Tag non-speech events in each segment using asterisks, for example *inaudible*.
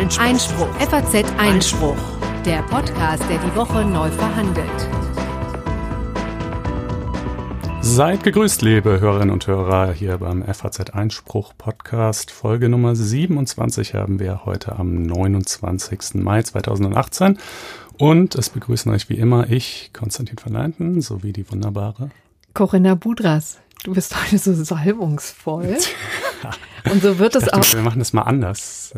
Einspruch. Einspruch. FAZ Einspruch. Der Podcast, der die Woche neu verhandelt. Seid gegrüßt, liebe Hörerinnen und Hörer, hier beim FAZ Einspruch Podcast. Folge Nummer 27 haben wir heute am 29. Mai 2018. Und es begrüßen euch wie immer ich, Konstantin van Leinten, sowie die wunderbare Corinna Budras. Du bist heute so salbungsvoll. *laughs* Und so wird es dachte, auch. Wir machen es mal anders.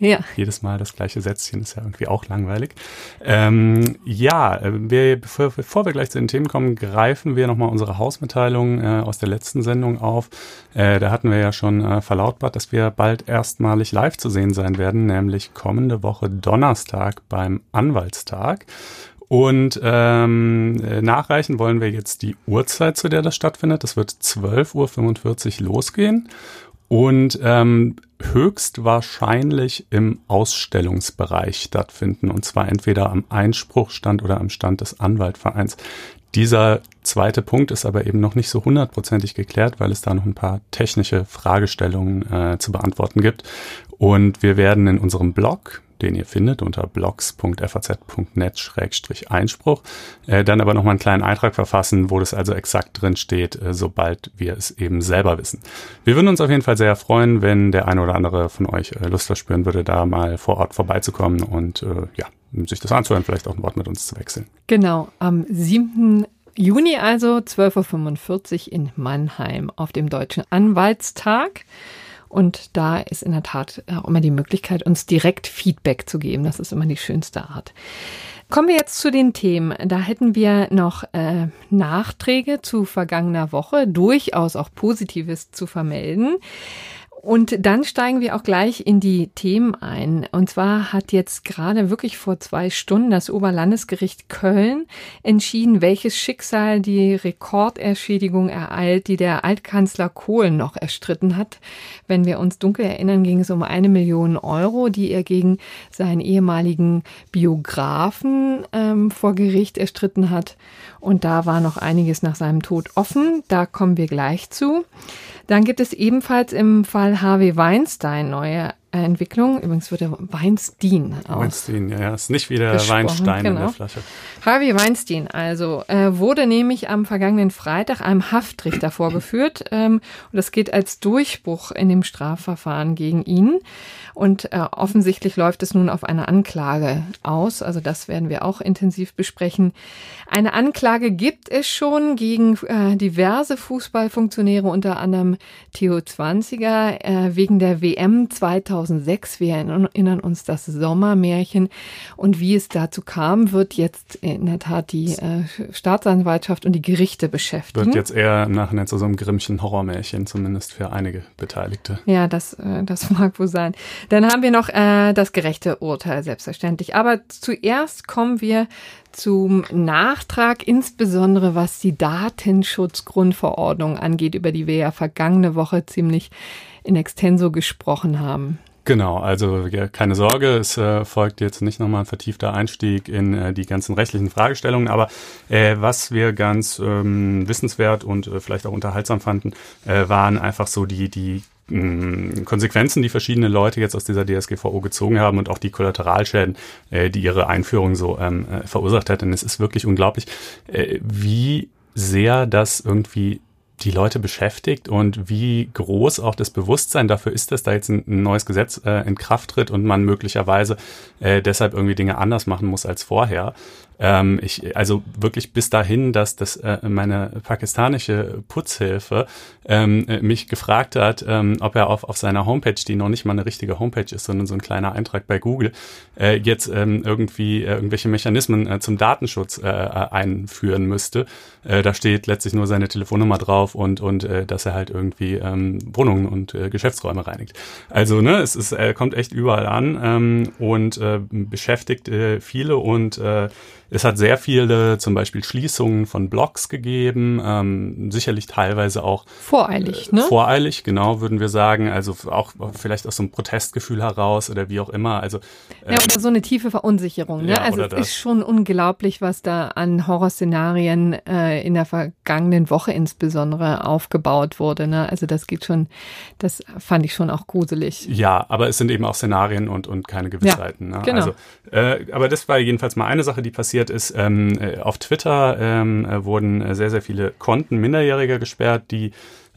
Ja. Jedes Mal das gleiche Sätzchen ist ja irgendwie auch langweilig. Ähm, ja, äh, wir, bevor, bevor wir gleich zu den Themen kommen, greifen wir nochmal unsere Hausmitteilung äh, aus der letzten Sendung auf. Äh, da hatten wir ja schon äh, verlautbart, dass wir bald erstmalig live zu sehen sein werden, nämlich kommende Woche Donnerstag beim Anwaltstag. Und ähm, äh, nachreichen wollen wir jetzt die Uhrzeit, zu der das stattfindet. Das wird 12.45 Uhr losgehen und ähm, höchstwahrscheinlich im Ausstellungsbereich stattfinden. Und zwar entweder am Einspruchstand oder am Stand des Anwaltvereins. Dieser zweite Punkt ist aber eben noch nicht so hundertprozentig geklärt, weil es da noch ein paar technische Fragestellungen äh, zu beantworten gibt. Und wir werden in unserem Blog, den ihr findet unter blogs.faz.net-einspruch, äh, dann aber nochmal einen kleinen Eintrag verfassen, wo das also exakt drin steht, äh, sobald wir es eben selber wissen. Wir würden uns auf jeden Fall sehr freuen, wenn der eine oder andere von euch äh, Lust verspüren würde, da mal vor Ort vorbeizukommen und äh, ja, sich das anzuhören, vielleicht auch ein Wort mit uns zu wechseln. Genau, am 7. Juni also 12.45 Uhr in Mannheim auf dem Deutschen Anwaltstag. Und da ist in der Tat auch immer die Möglichkeit, uns direkt Feedback zu geben. Das ist immer die schönste Art. Kommen wir jetzt zu den Themen. Da hätten wir noch äh, Nachträge zu vergangener Woche, durchaus auch Positives zu vermelden. Und dann steigen wir auch gleich in die Themen ein. Und zwar hat jetzt gerade wirklich vor zwei Stunden das Oberlandesgericht Köln entschieden, welches Schicksal die Rekorderschädigung ereilt, die der Altkanzler Kohl noch erstritten hat. Wenn wir uns dunkel erinnern, ging es um eine Million Euro, die er gegen seinen ehemaligen Biografen ähm, vor Gericht erstritten hat. Und da war noch einiges nach seinem Tod offen. Da kommen wir gleich zu. Dann gibt es ebenfalls im Fall Harvey Weinstein neue Entwicklung. Übrigens wird er Weinstein aus. Weinstein, ja, ist nicht wie der Weinstein in genau. der Flasche. Harvey Weinstein also äh, wurde nämlich am vergangenen Freitag einem Haftrichter vorgeführt ähm, und das geht als Durchbruch in dem Strafverfahren gegen ihn und äh, offensichtlich läuft es nun auf eine Anklage aus, also das werden wir auch intensiv besprechen. Eine Anklage gibt es schon gegen äh, diverse Fußballfunktionäre, unter anderem Theo Zwanziger, äh, wegen der WM 2006. Wir erinnern uns das Sommermärchen und wie es dazu kam, wird jetzt in der Tat die äh, Staatsanwaltschaft und die Gerichte beschäftigen. Wird jetzt eher im Nachhinein zu so einem Grimmchen Horrormärchen, zumindest für einige Beteiligte. Ja, das, äh, das *laughs* mag wohl sein. Dann haben wir noch äh, das gerechte Urteil, selbstverständlich. Aber zuerst kommen wir zum Nachtrag, insbesondere was die Datenschutzgrundverordnung angeht, über die wir ja vergangene Woche ziemlich in extenso gesprochen haben. Genau, also ja, keine Sorge, es äh, folgt jetzt nicht nochmal ein vertiefter Einstieg in äh, die ganzen rechtlichen Fragestellungen, aber äh, was wir ganz ähm, wissenswert und äh, vielleicht auch unterhaltsam fanden, äh, waren einfach so die, die mh, Konsequenzen, die verschiedene Leute jetzt aus dieser DSGVO gezogen haben und auch die Kollateralschäden, äh, die ihre Einführung so ähm, äh, verursacht hat. Denn es ist wirklich unglaublich, wie sehr das irgendwie die Leute beschäftigt und wie groß auch das Bewusstsein dafür ist, dass da jetzt ein, neues Gesetz äh, in Kraft tritt und man möglicherweise äh, deshalb irgendwie Dinge anders machen muss als vorher. Ähm, ich, also wirklich bis dahin, dass das äh, meine pakistanische Putzhilfe ähm, äh, mich gefragt hat, ähm, ob er auf, auf seiner Homepage, die noch nicht mal eine richtige Homepage ist, sondern so ein kleiner Eintrag bei Google, äh, jetzt ähm, irgendwie äh, irgendwelche Mechanismen äh, zum Datenschutz äh, einführen müsste. Äh, da steht letztlich nur seine Telefonnummer drauf und und äh, dass er halt irgendwie ähm, Wohnungen und äh, Geschäftsräume reinigt. Also ne, es ist, äh, kommt echt überall an ähm, und äh, beschäftigt äh, viele und äh, Es hat sehr viele zum Beispiel Schließungen von Blogs gegeben, ähm, sicherlich teilweise auch voreilig, äh, ne? Voreilig, genau, würden wir sagen. Also auch vielleicht aus so einem Protestgefühl heraus oder wie auch immer. Also äh, ja, oder so eine tiefe Verunsicherung. Ne? Ja, also es das. ist schon unglaublich, was da an Horrorszenarien äh, in der vergangenen Woche insbesondere aufgebaut wurde. Ne? Also das geht schon, das fand ich schon auch gruselig. Ja, aber es sind eben auch Szenarien und, und keine Gewissheiten. Ja, ne? genau. Also, äh, aber das war jedenfalls mal eine Sache, die passiert ist. Ähm, äh, auf Twitter ähm, äh, wurden sehr, sehr viele Konten Minderjähriger gesperrt, die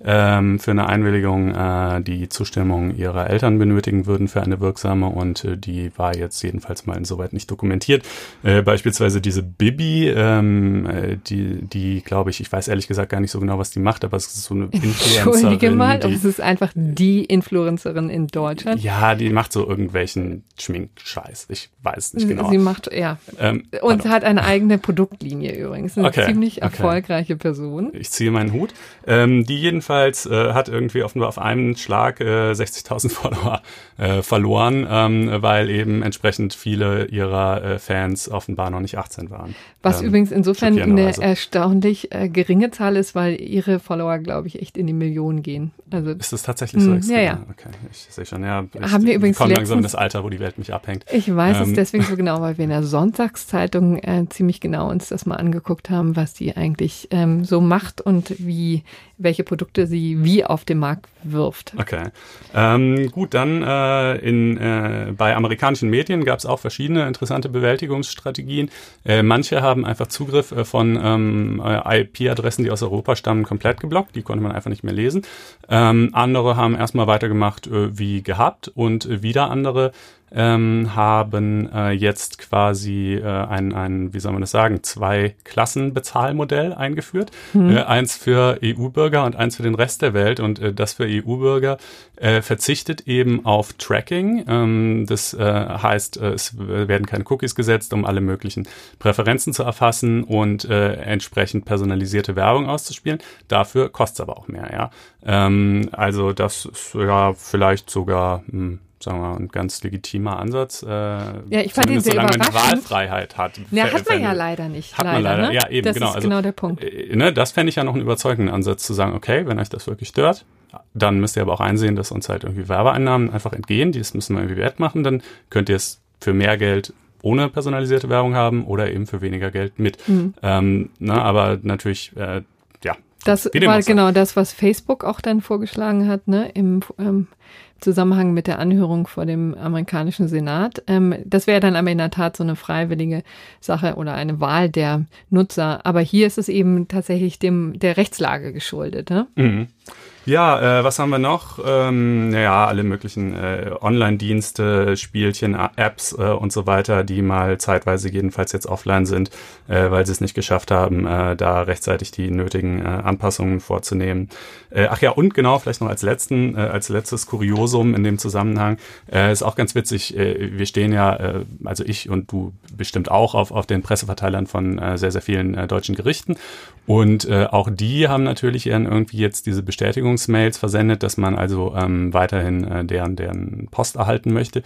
ähm, für eine Einwilligung äh, die Zustimmung ihrer Eltern benötigen würden für eine wirksame und äh, die war jetzt jedenfalls mal insoweit nicht dokumentiert. Äh, beispielsweise diese Bibi, ähm, äh, die, die glaube ich, ich weiß ehrlich gesagt gar nicht so genau, was die macht, aber es ist so eine *laughs* Influencerin. Entschuldige mal, die, es ist einfach die Influencerin in Deutschland. Ja, die macht so irgendwelchen Schminkscheiß. Ich weiß nicht genau. Sie macht, ja. Ähm, und pardon. hat eine eigene Produktlinie übrigens. Eine okay, ziemlich erfolgreiche okay. Person. Ich ziehe meinen Hut. Ähm, die jedenfalls jedenfalls äh, hat irgendwie offenbar auf einen Schlag äh, 60.000 *laughs* Follower äh, verloren, ähm, weil eben entsprechend viele ihrer äh, Fans offenbar noch nicht 18 waren. Was ähm, übrigens insofern eine erstaunlich äh, geringe Zahl ist, weil ihre Follower, glaube ich, echt in die Millionen gehen. Also ist das tatsächlich so? Mh, ja, ja. Okay, ich sehe schon. Ja, ich, Haben wir übrigens komme langsam in das Alter, wo die Welt mich abhängt. Ich weiß ähm, es deswegen so *laughs* genau, weil wir in der Sonntagszeitung äh, ziemlich genau uns das mal angeguckt haben, was die eigentlich ähm, so macht und wie welche Produkte sie wie auf den Markt wirft. Okay. Ähm, gut, dann äh, in, äh, bei amerikanischen Medien gab es auch verschiedene interessante Bewältigungsstrategien. Äh, manche haben einfach Zugriff äh, von ähm, äh, IP-Adressen, die aus Europa stammen, komplett geblockt. Die konnte man einfach nicht mehr lesen. Ähm, andere haben erstmal weitergemacht äh, wie gehabt und wieder andere ähm, haben äh, jetzt quasi äh, ein, ein, wie soll man das sagen, zwei Klassenbezahlmodell eingeführt. Mhm. Äh, eins für EU-Bürger und eins für den Rest der Welt. Und äh, das für EU-Bürger äh, verzichtet eben auf Tracking. Ähm, das äh, heißt, äh, es werden keine Cookies gesetzt, um alle möglichen Präferenzen zu erfassen und äh, entsprechend personalisierte Werbung auszuspielen. Dafür kostet es aber auch mehr, ja. Ähm, also das ist ja vielleicht sogar mh, hm, sagen wir mal, ein ganz legitimer Ansatz. Äh, ja, ich fand ihn sehr solange man Wahlfreiheit hat. Ja, hat man ja leider nicht. Hat man leider, ne? ja eben, das genau. Ist also, genau der Punkt. Äh, ne, das fände ich ja noch einen überzeugenden Ansatz zu sagen, okay, wenn euch das wirklich stört, dann müsst ihr aber auch einsehen, dass uns halt irgendwie Werbeeinnahmen einfach entgehen, das müssen wir irgendwie wettmachen, dann könnt ihr es für mehr Geld ohne personalisierte Werbung haben oder eben für weniger Geld mit. Mhm. Ähm, na, ne, aber natürlich, äh, ja. Das war genau das, was Facebook auch dann vorgeschlagen hat, ne, im ähm, Zusammenhang mit der Anhörung vor dem amerikanischen Senat. Ähm, das wäre dann aber in der Tat so eine freiwillige Sache oder eine Wahl der Nutzer. Aber hier ist es eben tatsächlich dem der Rechtslage geschuldet. Ne? Mhm. Ja, äh, was haben wir noch? Ähm, naja, alle möglichen äh, Online-Dienste, Spielchen, Apps äh, und so weiter, die mal zeitweise jedenfalls jetzt offline sind, äh, weil sie es nicht geschafft haben, äh, da rechtzeitig die nötigen äh, Anpassungen vorzunehmen. Äh, ach ja, und genau, vielleicht noch als letzten, äh, als letztes Kuriosum in dem Zusammenhang, äh, ist auch ganz witzig, äh, wir stehen ja, äh, also ich und du bestimmt auch auf, auf den Presseverteilern von äh, sehr, sehr vielen äh, deutschen Gerichten und äh, auch die haben natürlich ihren irgendwie jetzt diese Bestätigungsmails versendet, dass man also ähm, weiterhin äh, deren, deren Post erhalten möchte.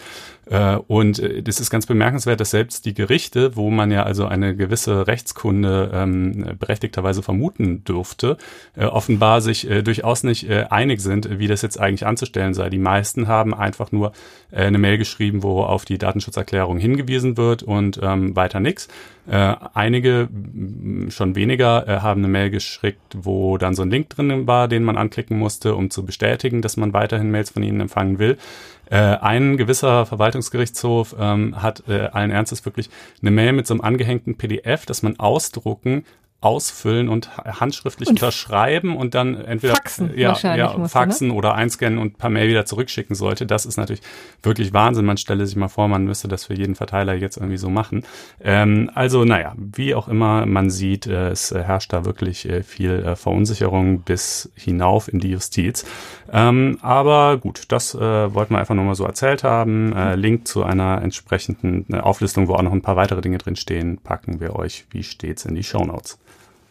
Äh, und äh, das ist ganz bemerkenswert, dass selbst die Gerichte, wo man ja also eine gewisse Rechtskunde ähm, berechtigterweise vermuten dürfte, äh, offenbar sich äh, durchaus nicht äh, einig sind, wie das jetzt eigentlich anzustellen sei. Die meisten haben einfach nur äh, eine Mail geschrieben, wo auf die Datenschutzerklärung hingewiesen wird und ähm, weiter nichts. Äh, einige, schon weniger, äh, haben eine Mail geschickt, wo dann so ein Link drin war, den man anklicken musste, um zu bestätigen, dass man weiterhin Mails von ihnen empfangen will. Äh, ein gewisser Verwaltungsgerichtshof ähm, hat äh, allen Ernstes wirklich eine Mail mit so einem angehängten PDF, das man ausdrucken ausfüllen und handschriftlich und unterschreiben und dann entweder faxen, ja, ja, musste, faxen ne? oder einscannen und per Mail wieder zurückschicken sollte. Das ist natürlich wirklich Wahnsinn. Man stelle sich mal vor, man müsste das für jeden Verteiler jetzt irgendwie so machen. Ähm, also naja, wie auch immer man sieht, äh, es herrscht da wirklich äh, viel äh, Verunsicherung bis hinauf in die Justiz. Ähm, aber gut, das äh, wollten wir einfach nochmal so erzählt haben. Äh, Link zu einer entsprechenden äh, Auflistung, wo auch noch ein paar weitere Dinge drin stehen, packen wir euch wie stets in die Show Notes.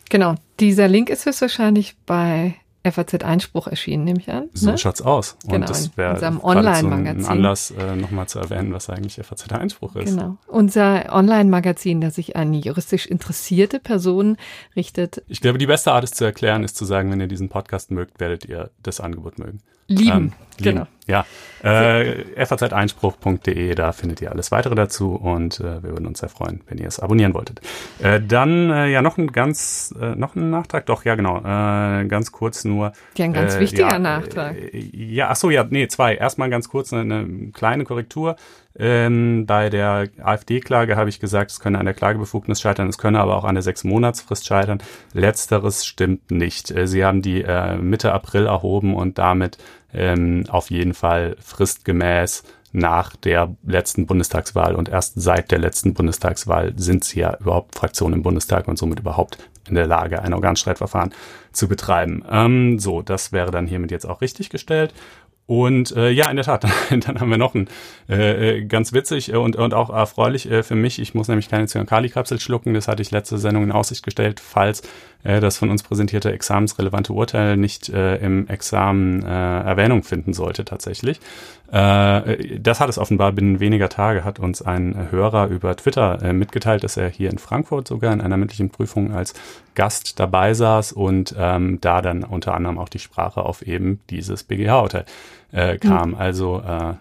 Genau, dieser Link ist höchstwahrscheinlich bei FAZ Einspruch erschienen, nehme ich an. So ne? schaut's aus. Und genau, das wäre unserem Online-Magazin. So ein Anlass, äh, nochmal zu erwähnen, was eigentlich FAZ Einspruch ist. Genau. Unser Online-Magazin, das sich an juristisch interessierte Personen richtet. Ich glaube, die beste Art, es zu erklären, ist zu sagen, wenn ihr diesen Podcast mögt, werdet ihr das Angebot mögen. Lieben. Ähm, lieben. Genau. Ja. Äh, faz-einspruch.de, da findet ihr alles weitere dazu und äh, wir würden uns sehr freuen, wenn ihr es abonnieren wolltet. Äh, dann äh, ja noch ein ganz, äh, noch ein Nachtrag, doch, ja genau, äh, ganz kurz nur. Ja, ein ganz äh, wichtiger ja, Nachtrag. Äh, ja, ach so, ja, nee, zwei. Erstmal ganz kurz eine, eine kleine Korrektur. Ähm, bei der AfD-Klage habe ich gesagt, es könne an der Klagebefugnis scheitern, es könne aber auch an der sechs Monatsfrist scheitern. Letzteres stimmt nicht. Äh, sie haben die äh, Mitte April erhoben und damit ähm, auf jeden Fall fristgemäß nach der letzten Bundestagswahl und erst seit der letzten Bundestagswahl sind sie ja überhaupt Fraktion im Bundestag und somit überhaupt in der Lage, ein Organstreitverfahren zu betreiben. Ähm, so, das wäre dann hiermit jetzt auch richtig gestellt. Und äh, ja, in der Tat, *laughs* dann haben wir noch ein äh, äh, ganz witzig und, und auch erfreulich äh, für mich. Ich muss nämlich keine Zyankali-Kapsel schlucken. Das hatte ich letzte Sendung in Aussicht gestellt, falls äh, das von uns präsentierte examensrelevante Urteil nicht äh, im Examen äh, Erwähnung finden sollte tatsächlich. Äh, das hat es offenbar binnen weniger Tage, hat uns ein Hörer über Twitter äh, mitgeteilt, dass er hier in Frankfurt sogar in einer mündlichen Prüfung als Gast dabei saß und ähm, da dann unter anderem auch die Sprache auf eben dieses BGH-Urteil äh, kam. Mhm. Also äh,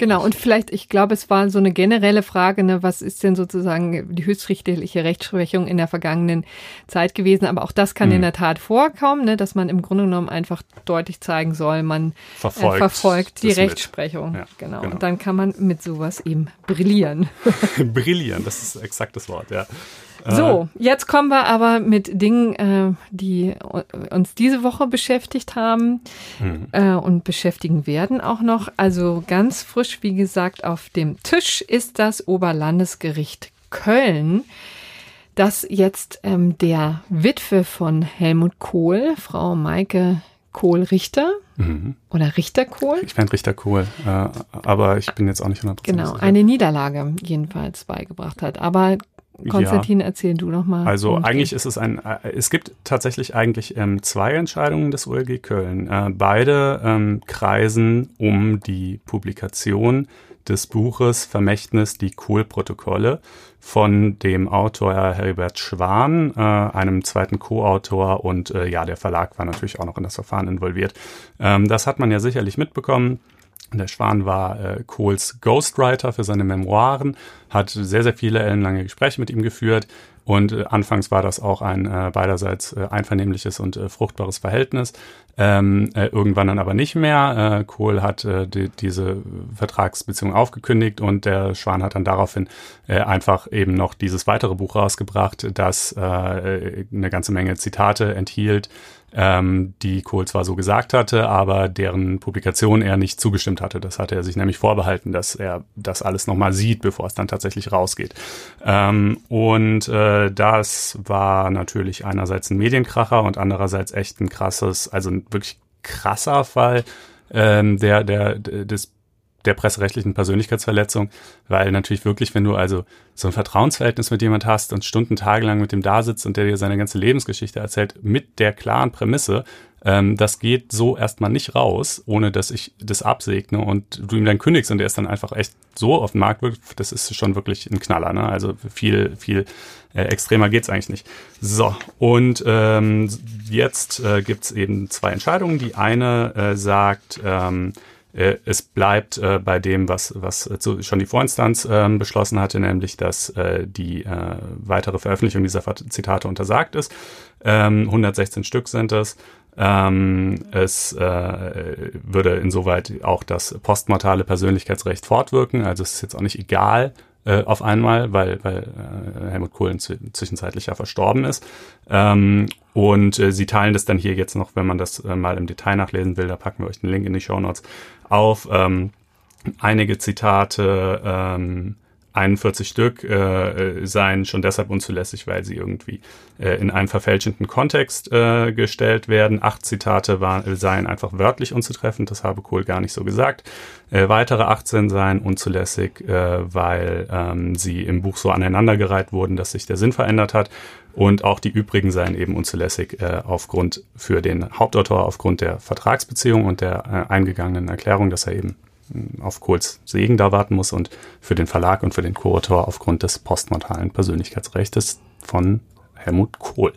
Genau, und vielleicht, ich glaube, es war so eine generelle Frage, ne, was ist denn sozusagen die höchstrichterliche Rechtsprechung in der vergangenen Zeit gewesen? Aber auch das kann mhm. in der Tat vorkommen, ne, dass man im Grunde genommen einfach deutlich zeigen soll, man verfolgt, äh, verfolgt die Rechtsprechung. Ja, genau. genau. Und dann kann man mit sowas eben brillieren. *laughs* brillieren, das ist exakt das Wort, ja. So, äh. jetzt kommen wir aber mit Dingen, äh, die uns diese Woche beschäftigt haben mhm. äh, und beschäftigen werden auch noch. Also ganz frisch, wie gesagt, auf dem Tisch ist das Oberlandesgericht Köln, das jetzt ähm, der Witwe von Helmut Kohl, Frau Maike Kohl-Richter mhm. oder Richter-Kohl. Ich fände Richter-Kohl, äh, aber ich bin jetzt auch nicht 100% Genau, sicher. eine Niederlage jedenfalls beigebracht hat. Aber Konstantin, ja. erzähl du noch mal. Also eigentlich ist es ein, äh, es gibt tatsächlich eigentlich ähm, zwei Entscheidungen des OLG Köln. Äh, beide ähm, kreisen um die Publikation des Buches Vermächtnis, die Kohl-Protokolle von dem Autor Herbert Schwan, äh, einem zweiten Co-Autor und äh, ja, der Verlag war natürlich auch noch in das Verfahren involviert. Ähm, das hat man ja sicherlich mitbekommen. Der Schwan war äh, Kohls Ghostwriter für seine Memoiren, hat sehr, sehr viele ellenlange Gespräche mit ihm geführt und äh, anfangs war das auch ein äh, beiderseits äh, einvernehmliches und äh, fruchtbares Verhältnis. Ähm, äh, irgendwann dann aber nicht mehr. Äh, Kohl hat äh, die, diese Vertragsbeziehung aufgekündigt und der Schwan hat dann daraufhin äh, einfach eben noch dieses weitere Buch rausgebracht, das äh, eine ganze Menge Zitate enthielt, ähm, die Kohl zwar so gesagt hatte, aber deren Publikation er nicht zugestimmt hatte. Das hatte er sich nämlich vorbehalten, dass er das alles nochmal sieht, bevor es dann tatsächlich rausgeht. Ähm, und äh, das war natürlich einerseits ein Medienkracher und andererseits echt ein krasses, also ein wirklich krasser Fall ähm, der, der, des der presserechtlichen Persönlichkeitsverletzung, weil natürlich wirklich, wenn du also so ein Vertrauensverhältnis mit jemand hast und Stunden, tagelang mit dem da sitzt und der dir seine ganze Lebensgeschichte erzählt, mit der klaren Prämisse, ähm, das geht so erstmal nicht raus, ohne dass ich das absegne und du ihm dann kündigst und der ist dann einfach echt so auf den Markt wirkt, das ist schon wirklich ein Knaller. Ne? Also viel, viel äh, extremer geht's eigentlich nicht. So, und ähm, jetzt äh, gibt's eben zwei Entscheidungen. Die eine äh, sagt, ähm, äh, es bleibt äh, bei dem, was, was äh, schon die Vorinstanz ähm, beschlossen hatte, nämlich, dass äh, die äh, weitere Veröffentlichung dieser Zitate untersagt ist. Ähm, 116 Stück sind es. Ähm, es äh, würde insoweit auch das postmortale Persönlichkeitsrecht fortwirken. Also es ist jetzt auch nicht egal, äh, auf einmal, weil, weil äh, Helmut Kohl zwischenzeitlich ja verstorben ist. Ähm, und äh, sie teilen das dann hier jetzt noch, wenn man das äh, mal im Detail nachlesen will, da packen wir euch den Link in die Show Notes auf. Ähm, einige Zitate ähm, 41 Stück äh, seien schon deshalb unzulässig, weil sie irgendwie äh, in einen verfälschenden Kontext äh, gestellt werden. Acht Zitate war, seien einfach wörtlich unzutreffend, das habe Kohl gar nicht so gesagt. Äh, weitere 18 seien unzulässig, äh, weil ähm, sie im Buch so aneinandergereiht wurden, dass sich der Sinn verändert hat. Und auch die übrigen seien eben unzulässig äh, aufgrund für den Hauptautor, aufgrund der Vertragsbeziehung und der äh, eingegangenen Erklärung, dass er eben auf Kohls Segen da warten muss und für den Verlag und für den Co-Autor aufgrund des postmortalen Persönlichkeitsrechts von Helmut Kohl.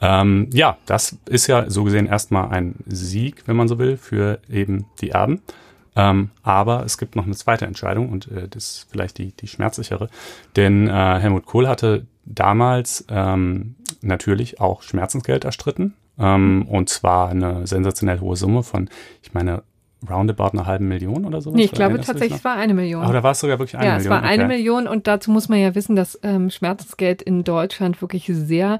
Ähm, ja, das ist ja so gesehen erstmal ein Sieg, wenn man so will, für eben die Erben. Ähm, aber es gibt noch eine zweite Entscheidung und äh, das ist vielleicht die, die schmerzlichere. Denn äh, Helmut Kohl hatte damals ähm, natürlich auch Schmerzensgeld erstritten. Ähm, und zwar eine sensationell hohe Summe von, ich meine, roundabout eine halbe Million oder so? Nee, ich glaube tatsächlich, es war eine Million. Aber da war es sogar wirklich eine ja, Million. Ja, es war eine okay. Million und dazu muss man ja wissen, dass ähm, Schmerzensgeld in Deutschland wirklich sehr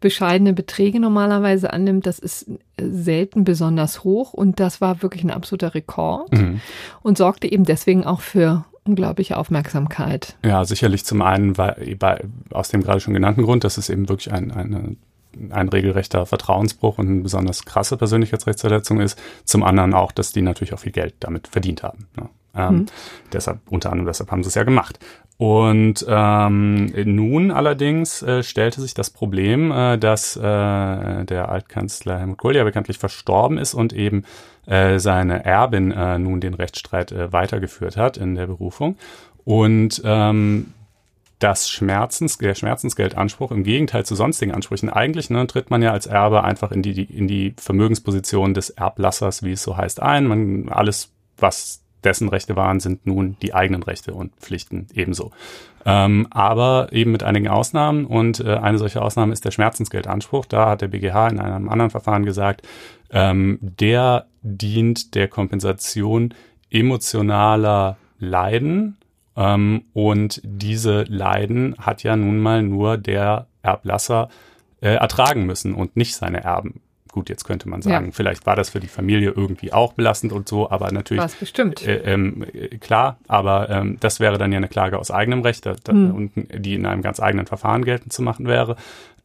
bescheidene Beträge normalerweise annimmt. Das ist äh, selten besonders hoch und das war wirklich ein absoluter Rekord mhm. und sorgte eben deswegen auch für unglaubliche Aufmerksamkeit. Ja, sicherlich zum einen weil, aus dem gerade schon genannten Grund, dass es eben wirklich ein, eine ein regelrechter Vertrauensbruch und eine besonders krasse Persönlichkeitsrechtsverletzung ist. Zum anderen auch, dass die natürlich auch viel Geld damit verdient haben. Ne? Ähm, mhm. Deshalb, unter anderem deshalb haben sie es ja gemacht. Und ähm, nun allerdings äh, stellte sich das Problem, äh, dass äh, der Altkanzler Helmut Kohl ja bekanntlich verstorben ist und eben äh, seine Erbin äh, nun den Rechtsstreit äh, weitergeführt hat in der Berufung. Und ähm, das Schmerzens, der Schmerzensgeldanspruch im Gegenteil zu sonstigen Ansprüchen. Eigentlich ne, tritt man ja als Erbe einfach in die, in die Vermögensposition des Erblassers, wie es so heißt, ein. Man, alles, was dessen Rechte waren, sind nun die eigenen Rechte und Pflichten ebenso. Ähm, aber eben mit einigen Ausnahmen und äh, eine solche Ausnahme ist der Schmerzensgeldanspruch. Da hat der BGH in einem anderen Verfahren gesagt, ähm, der dient der Kompensation emotionaler Leiden ähm, und diese Leiden hat ja nun mal nur der Erblasser äh, ertragen müssen und nicht seine Erben. Gut, jetzt könnte man sagen, ja. vielleicht war das für die Familie irgendwie auch belastend und so, aber natürlich. Was bestimmt. Äh, ähm, klar, aber ähm, das wäre dann ja eine Klage aus eigenem Recht, da, hm. und, die in einem ganz eigenen Verfahren geltend zu machen wäre.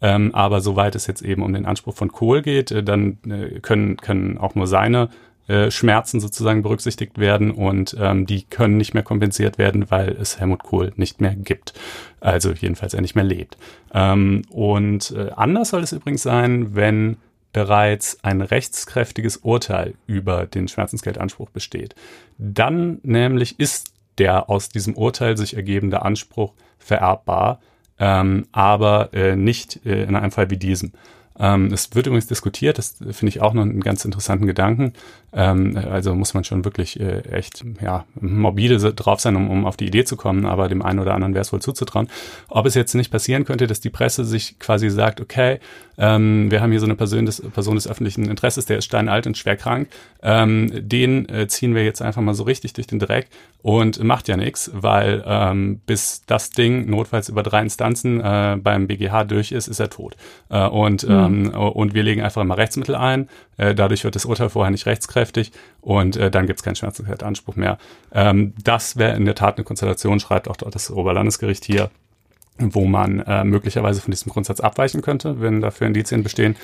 Ähm, aber soweit es jetzt eben um den Anspruch von Kohl geht, äh, dann äh, können, können auch nur seine äh, Schmerzen sozusagen berücksichtigt werden und ähm, die können nicht mehr kompensiert werden, weil es Helmut Kohl nicht mehr gibt. Also jedenfalls er nicht mehr lebt. Ähm, und äh, anders soll es übrigens sein, wenn bereits ein rechtskräftiges Urteil über den Schmerzensgeldanspruch besteht. Dann nämlich ist der aus diesem Urteil sich ergebende Anspruch vererbbar, ähm, aber äh, nicht äh, in einem Fall wie diesem. Ähm, es wird übrigens diskutiert, das finde ich auch noch einen ganz interessanten Gedanken. Ähm, also muss man schon wirklich äh, echt ja, morbide drauf sein, um, um auf die Idee zu kommen, aber dem einen oder anderen wäre es wohl zuzutrauen. Ob es jetzt nicht passieren könnte, dass die Presse sich quasi sagt, okay, ähm, wir haben hier so eine Person des, Person des öffentlichen Interesses, der ist steinalt und schwer krank, ähm, den äh, ziehen wir jetzt einfach mal so richtig durch den Dreck und macht ja nichts, weil ähm, bis das Ding notfalls über drei Instanzen äh, beim BGH durch ist, ist er tot. Äh, und, mhm. Ähm, und wir legen einfach immer Rechtsmittel ein, äh, dadurch wird das Urteil vorher nicht rechtskräftig und äh, dann gibt es keinen Schmerzensgeldanspruch mehr. Ähm, das wäre in der Tat eine Konstellation, schreibt auch das Oberlandesgericht hier, wo man äh, möglicherweise von diesem Grundsatz abweichen könnte, wenn dafür Indizien bestehen.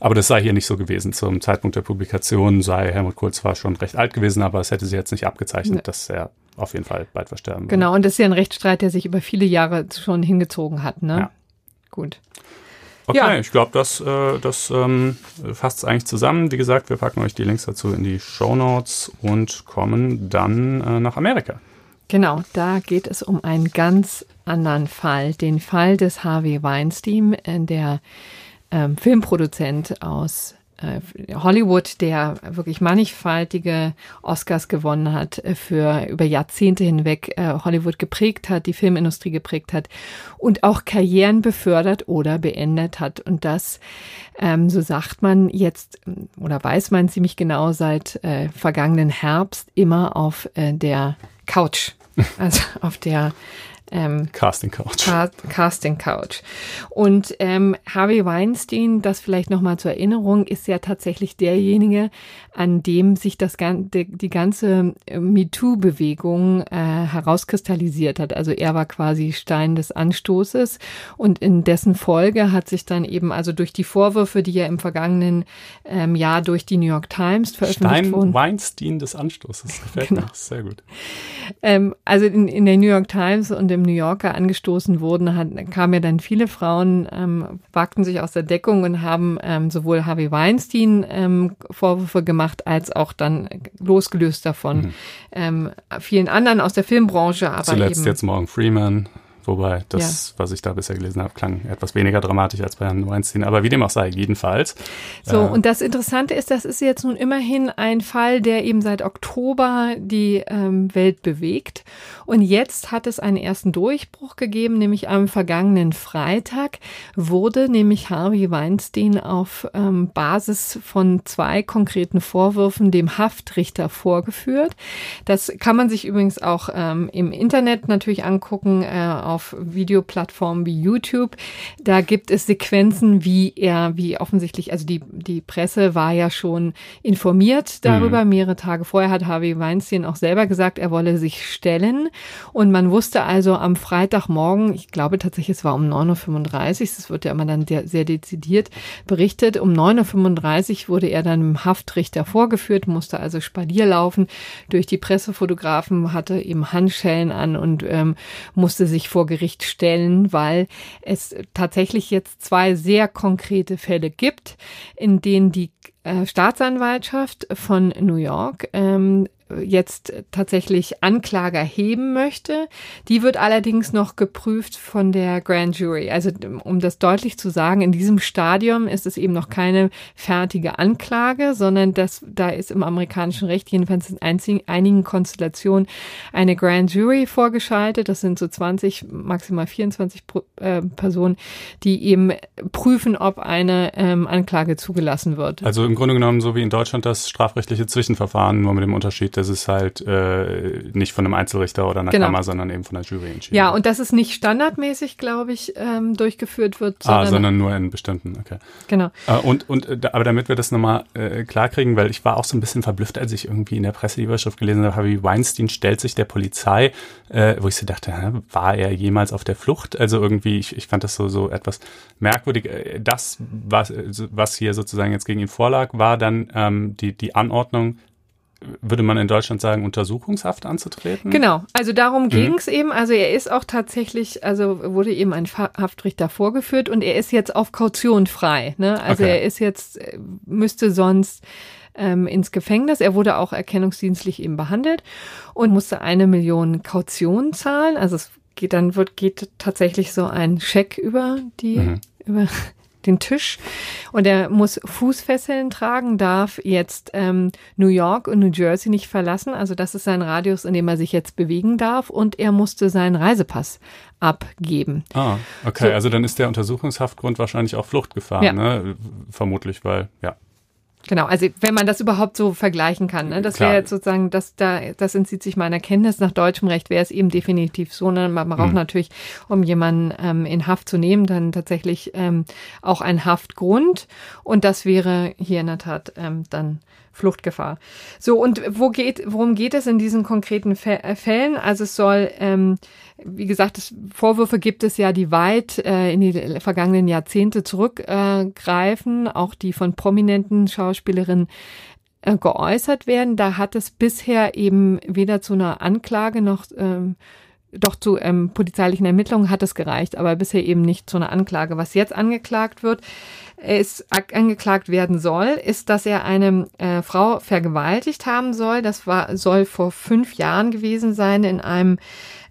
Aber das sei hier nicht so gewesen. Zum Zeitpunkt der Publikation sei Helmut Kohl zwar schon recht alt gewesen, aber es hätte sich jetzt nicht abgezeichnet, nee. dass er auf jeden Fall bald versterben würde. Genau, und das ist ja ein Rechtsstreit, der sich über viele Jahre schon hingezogen hat. Ne? Ja. Gut. Okay, ja. ich glaube, das, äh, das ähm, fasst es eigentlich zusammen. Wie gesagt, wir packen euch die Links dazu in die Show Notes und kommen dann äh, nach Amerika. Genau, da geht es um einen ganz anderen Fall, den Fall des Harvey Weinstein, äh, der ähm, Filmproduzent aus Hollywood, der wirklich mannigfaltige Oscars gewonnen hat, äh, für über Jahrzehnte hinweg äh, Hollywood geprägt hat, die Filmindustrie geprägt hat und auch Karrieren befördert oder beendet hat. Und das, ähm, so sagt man jetzt oder weiß man ziemlich genau seit äh, vergangenen Herbst immer auf äh, der Couch, *laughs* also auf der ähm, Casting Couch. Casting Couch. Und ähm, Harvey Weinstein, das vielleicht nochmal zur Erinnerung, ist ja tatsächlich derjenige, an dem sich das die, die ganze äh, MeToo-Bewegung äh, herauskristallisiert hat. Also er war quasi Stein des Anstoßes und in dessen Folge hat sich dann eben also durch die Vorwürfe, die ja im vergangenen ähm, Jahr durch die New York Times veröffentlicht Stein wurden. Weinstein des Anstoßes. Gefällt genau. mir. Sehr gut. Ähm, also in, in der New York Times und im New Yorker angestoßen wurden, hat, kamen ja dann viele Frauen, ähm, wagten sich aus der Deckung und haben ähm, sowohl Harvey Weinstein ähm, Vorwürfe gemacht, als auch dann losgelöst davon mhm. ähm, vielen anderen aus der Filmbranche. Aber Zuletzt eben, jetzt Morgan Freeman. Wobei das, ja. was ich da bisher gelesen habe, klang etwas weniger dramatisch als bei Herrn Weinstein. Aber wie dem auch sei, jedenfalls. So, äh, und das Interessante ist, das ist jetzt nun immerhin ein Fall, der eben seit Oktober die ähm, Welt bewegt. Und jetzt hat es einen ersten Durchbruch gegeben, nämlich am vergangenen Freitag wurde nämlich Harvey Weinstein auf ähm, Basis von zwei konkreten Vorwürfen dem Haftrichter vorgeführt. Das kann man sich übrigens auch ähm, im Internet natürlich angucken. Äh, auf Videoplattformen wie YouTube. Da gibt es Sequenzen, wie er, wie offensichtlich, also die, die Presse war ja schon informiert darüber. Mhm. Mehrere Tage vorher hat Harvey Weinstein auch selber gesagt, er wolle sich stellen. Und man wusste also am Freitagmorgen, ich glaube tatsächlich, es war um 9.35 Uhr, das wird ja immer dann sehr dezidiert berichtet, um 9.35 Uhr wurde er dann im Haftrichter vorgeführt, musste also Spalier laufen durch die Pressefotografen, hatte eben Handschellen an und ähm, musste sich vor vor Gericht stellen, weil es tatsächlich jetzt zwei sehr konkrete Fälle gibt, in denen die äh, Staatsanwaltschaft von New York ähm, jetzt tatsächlich Anklage erheben möchte. Die wird allerdings noch geprüft von der Grand Jury. Also um das deutlich zu sagen, in diesem Stadium ist es eben noch keine fertige Anklage, sondern das, da ist im amerikanischen Recht jedenfalls in einigen Konstellationen eine Grand Jury vorgeschaltet. Das sind so 20, maximal 24 äh, Personen, die eben prüfen, ob eine ähm, Anklage zugelassen wird. Also im Grunde genommen so wie in Deutschland das strafrechtliche Zwischenverfahren, nur mit dem Unterschied, dass es halt äh, nicht von einem Einzelrichter oder einer genau. Kammer, sondern eben von der Jury entschieden Ja, und dass es nicht standardmäßig, glaube ich, ähm, durchgeführt wird. Ah, sondern ah, sondern nur in bestimmten, okay. Genau. Äh, und, und, äh, aber damit wir das nochmal äh, klarkriegen, weil ich war auch so ein bisschen verblüfft, als ich irgendwie in der Presse die Überschrift gelesen habe, wie Weinstein stellt sich der Polizei, äh, wo ich so dachte, hä, war er jemals auf der Flucht? Also irgendwie, ich, ich fand das so, so etwas merkwürdig. Äh, das, was, was hier sozusagen jetzt gegen ihn vorlag, war dann ähm, die, die Anordnung, würde man in Deutschland sagen, Untersuchungshaft anzutreten? Genau, also darum mhm. ging es eben. Also er ist auch tatsächlich, also wurde eben ein Haftrichter vorgeführt und er ist jetzt auf Kaution frei. Ne? Also okay. er ist jetzt, äh, müsste sonst ähm, ins Gefängnis. Er wurde auch erkennungsdienstlich eben behandelt und musste eine Million Kaution zahlen. Also es geht dann wird geht tatsächlich so ein Scheck über die mhm. über den Tisch und er muss Fußfesseln tragen, darf jetzt ähm, New York und New Jersey nicht verlassen. Also das ist sein Radius, in dem er sich jetzt bewegen darf und er musste seinen Reisepass abgeben. Ah, okay. So, also dann ist der Untersuchungshaftgrund wahrscheinlich auch Fluchtgefahr, ja. ne? Vermutlich, weil, ja. Genau, also wenn man das überhaupt so vergleichen kann, ne? das wäre jetzt sozusagen, das da, das entzieht sich meiner Kenntnis. Nach deutschem Recht wäre es eben definitiv so. Ne? Man braucht mhm. natürlich, um jemanden ähm, in Haft zu nehmen, dann tatsächlich ähm, auch ein Haftgrund. Und das wäre hier in der Tat ähm, dann Fluchtgefahr. So, und wo geht, worum geht es in diesen konkreten Fällen? Also es soll, ähm, wie gesagt, es, Vorwürfe gibt es ja, die weit äh, in die vergangenen Jahrzehnte zurückgreifen, äh, auch die von prominenten Schauspielerinnen äh, geäußert werden. Da hat es bisher eben weder zu einer Anklage noch ähm, doch zu ähm, polizeilichen Ermittlungen hat es gereicht, aber bisher eben nicht zu einer Anklage. Was jetzt angeklagt wird, ist angeklagt werden soll, ist, dass er eine äh, Frau vergewaltigt haben soll. Das war soll vor fünf Jahren gewesen sein in einem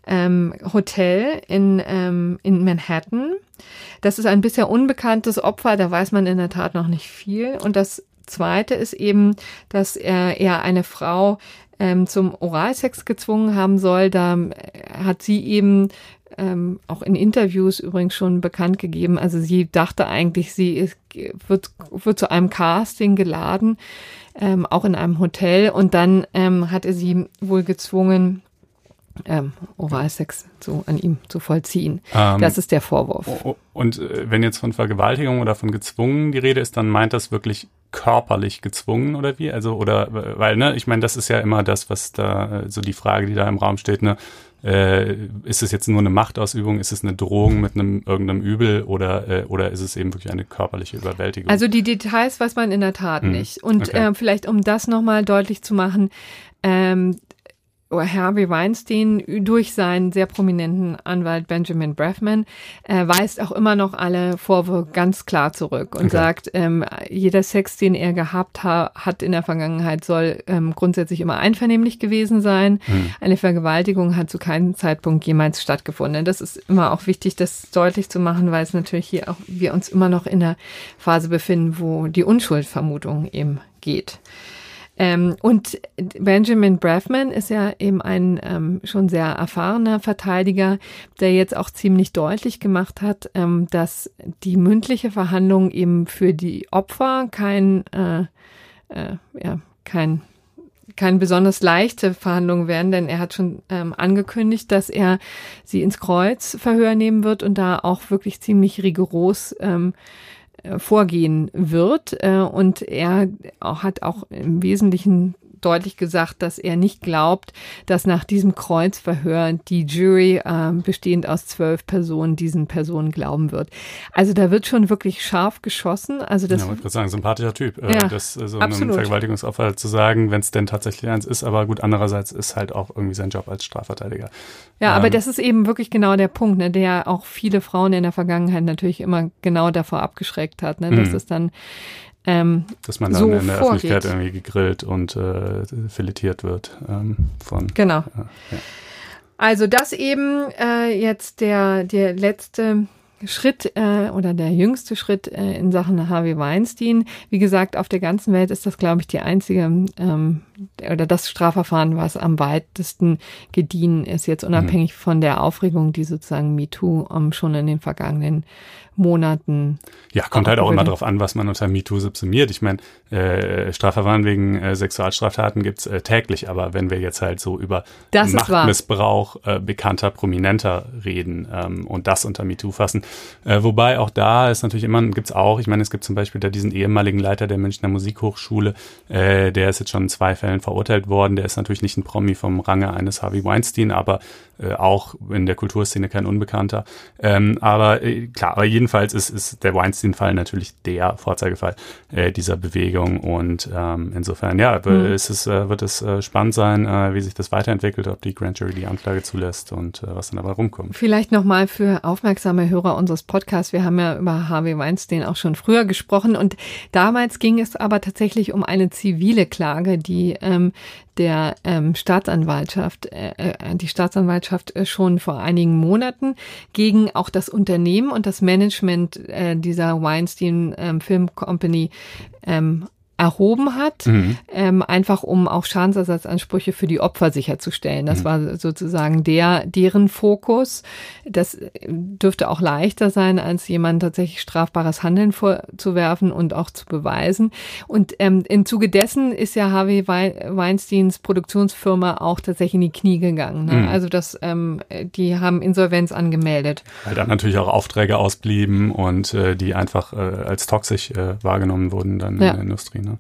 ähm, Hotel in ähm, in Manhattan. Das ist ein bisher unbekanntes Opfer. Da weiß man in der Tat noch nicht viel. Und das Zweite ist eben, dass er, er eine Frau ähm, zum Oralsex gezwungen haben soll. Da äh, hat sie eben ähm, auch in Interviews übrigens schon bekannt gegeben. Also sie dachte eigentlich, sie ist, wird, wird zu einem Casting geladen, ähm, auch in einem Hotel. Und dann ähm, hat er sie wohl gezwungen, ähm, Oralsex zu, an ihm zu vollziehen. Ähm, das ist der Vorwurf. Und äh, wenn jetzt von Vergewaltigung oder von gezwungen die Rede ist, dann meint das wirklich körperlich gezwungen oder wie? Also oder weil ne, ich meine, das ist ja immer das, was da so die Frage, die da im Raum steht, ne? Äh, ist es jetzt nur eine Machtausübung? Ist es eine Drohung mit einem irgendeinem Übel oder äh, oder ist es eben wirklich eine körperliche Überwältigung? Also die Details weiß man in der Tat hm. nicht. Und okay. äh, vielleicht um das nochmal deutlich zu machen, ähm, Harvey Weinstein durch seinen sehr prominenten Anwalt Benjamin Breffman äh, weist auch immer noch alle Vorwürfe ganz klar zurück und okay. sagt, ähm, jeder Sex, den er gehabt ha hat in der Vergangenheit, soll ähm, grundsätzlich immer einvernehmlich gewesen sein. Hm. Eine Vergewaltigung hat zu keinem Zeitpunkt jemals stattgefunden. Das ist immer auch wichtig, das deutlich zu machen, weil es natürlich hier auch wir uns immer noch in der Phase befinden, wo die Unschuldvermutung eben geht. Ähm, und Benjamin Braffman ist ja eben ein ähm, schon sehr erfahrener Verteidiger, der jetzt auch ziemlich deutlich gemacht hat, ähm, dass die mündliche Verhandlung eben für die Opfer kein, äh, äh, ja, kein keine besonders leichte Verhandlung werden, denn er hat schon ähm, angekündigt, dass er sie ins Kreuzverhör nehmen wird und da auch wirklich ziemlich rigoros ähm, äh, vorgehen wird. Äh, und er hat auch im Wesentlichen deutlich gesagt, dass er nicht glaubt, dass nach diesem Kreuzverhör die Jury, äh, bestehend aus zwölf Personen, diesen Personen glauben wird. Also da wird schon wirklich scharf geschossen. Also das, ja, ich würde sagen, sympathischer Typ. Äh, ja, das so absolut. einem Vergewaltigungsopfer zu sagen, wenn es denn tatsächlich eins ist, aber gut, andererseits ist halt auch irgendwie sein Job als Strafverteidiger. Ja, ähm, aber das ist eben wirklich genau der Punkt, ne, der auch viele Frauen in der Vergangenheit natürlich immer genau davor abgeschreckt hat, ne, dass mhm. es dann ähm, Dass man dann so in der vorgeht. Öffentlichkeit irgendwie gegrillt und äh, filetiert wird ähm, von. Genau. Äh, ja. Also das eben äh, jetzt der, der letzte Schritt äh, oder der jüngste Schritt äh, in Sachen Harvey Weinstein. Wie gesagt, auf der ganzen Welt ist das, glaube ich, die einzige ähm, oder das Strafverfahren, was am weitesten gediehen ist, jetzt unabhängig mhm. von der Aufregung, die sozusagen MeToo um, schon in den vergangenen Monaten. Ja, kommt halt auch immer darauf an, was man unter MeToo subsumiert. Ich meine, äh, Strafverfahren wegen äh, Sexualstraftaten gibt's äh, täglich, aber wenn wir jetzt halt so über das Machtmissbrauch äh, bekannter, prominenter reden ähm, und das unter MeToo fassen, äh, wobei auch da ist natürlich immer, gibt's auch, ich meine, es gibt zum Beispiel da diesen ehemaligen Leiter der Münchner Musikhochschule, äh, der ist jetzt schon in zwei Fällen verurteilt worden, der ist natürlich nicht ein Promi vom Range eines Harvey Weinstein, aber äh, auch in der Kulturszene kein Unbekannter. Ähm, aber äh, klar, aber jedenfalls ist, ist der Weinstein-Fall natürlich der Vorzeigefall äh, dieser Bewegung und ähm, insofern, ja, mhm. ist es, äh, wird es äh, spannend sein, äh, wie sich das weiterentwickelt, ob die Grand Jury die Anklage zulässt und äh, was dann dabei rumkommt. Vielleicht nochmal für aufmerksame Hörer unseres Podcasts, wir haben ja über Harvey Weinstein auch schon früher gesprochen. Und damals ging es aber tatsächlich um eine zivile Klage, die ähm, der ähm, Staatsanwaltschaft, äh, äh, die Staatsanwaltschaft äh, schon vor einigen Monaten gegen auch das Unternehmen und das Management äh, dieser Weinstein ähm, Film Company ähm, erhoben hat, mhm. ähm, einfach um auch Schadensersatzansprüche für die Opfer sicherzustellen. Das mhm. war sozusagen der deren Fokus. Das dürfte auch leichter sein, als jemand tatsächlich strafbares Handeln vorzuwerfen und auch zu beweisen. Und ähm, im Zuge dessen ist ja Harvey Weinsteins Produktionsfirma auch tatsächlich in die Knie gegangen. Ne? Mhm. Also das, ähm, die haben Insolvenz angemeldet. Weil dann natürlich auch Aufträge ausblieben und äh, die einfach äh, als toxisch äh, wahrgenommen wurden dann ja. in der Industrie. Ne?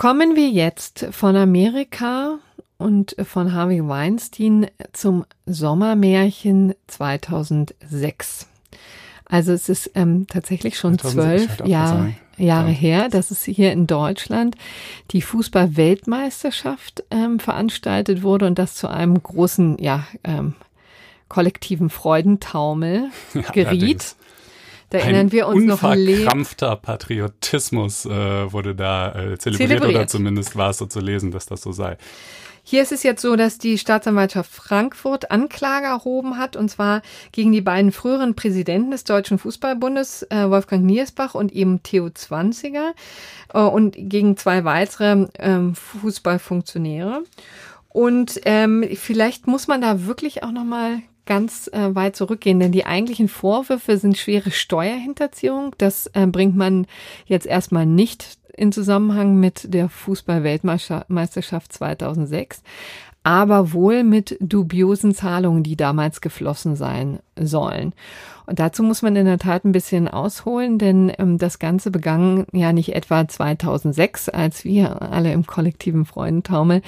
Kommen wir jetzt von Amerika und von Harvey Weinstein zum Sommermärchen 2006. Also es ist ähm, tatsächlich schon zwölf Jahr, Jahre ja. her, dass es hier in Deutschland die Fußball-Weltmeisterschaft ähm, veranstaltet wurde und das zu einem großen, ja, ähm, kollektiven Freudentaumel *laughs* ja, geriet. Allerdings. Da erinnern ein wir uns noch ein Unverkrampfter Patriotismus äh, wurde da äh, zelebriert, zelebriert oder zumindest war es so zu lesen, dass das so sei. Hier ist es jetzt so, dass die Staatsanwaltschaft Frankfurt Anklage erhoben hat, und zwar gegen die beiden früheren Präsidenten des Deutschen Fußballbundes, äh, Wolfgang Niersbach und eben Theo Zwanziger, äh, und gegen zwei weitere ähm, Fußballfunktionäre. Und ähm, vielleicht muss man da wirklich auch noch mal ganz äh, weit zurückgehen, denn die eigentlichen Vorwürfe sind schwere Steuerhinterziehung. Das äh, bringt man jetzt erstmal nicht in Zusammenhang mit der Fußball-Weltmeisterschaft 2006. aber wohl mit dubiosen Zahlungen, die damals geflossen sein sollen. Und dazu muss man in der Tat ein bisschen ausholen, denn ähm, das Ganze begann ja nicht etwa 2006, als wir alle im kollektiven Freundentaumel.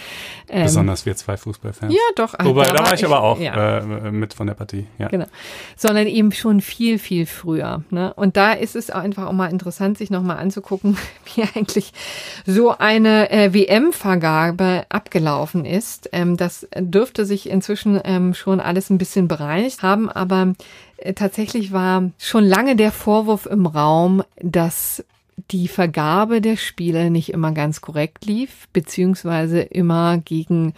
Ähm, Besonders wir zwei Fußballfans. Ja, doch. Wobei, da, war ich, ich aber auch ja. äh, mit von der Partie. Ja. Genau. Sondern eben schon viel, viel früher. Ne? Und da ist es einfach auch mal interessant, sich nochmal anzugucken, *laughs* wie eigentlich so eine äh, WM-Vergabe abgelaufen ist. Ähm, das dürfte sich inzwischen ähm, schon alles ein bisschen bereinigt haben, aber äh, tatsächlich war schon lange der Vorwurf im Raum, dass die Vergabe der Spiele nicht immer ganz korrekt lief, beziehungsweise immer gegen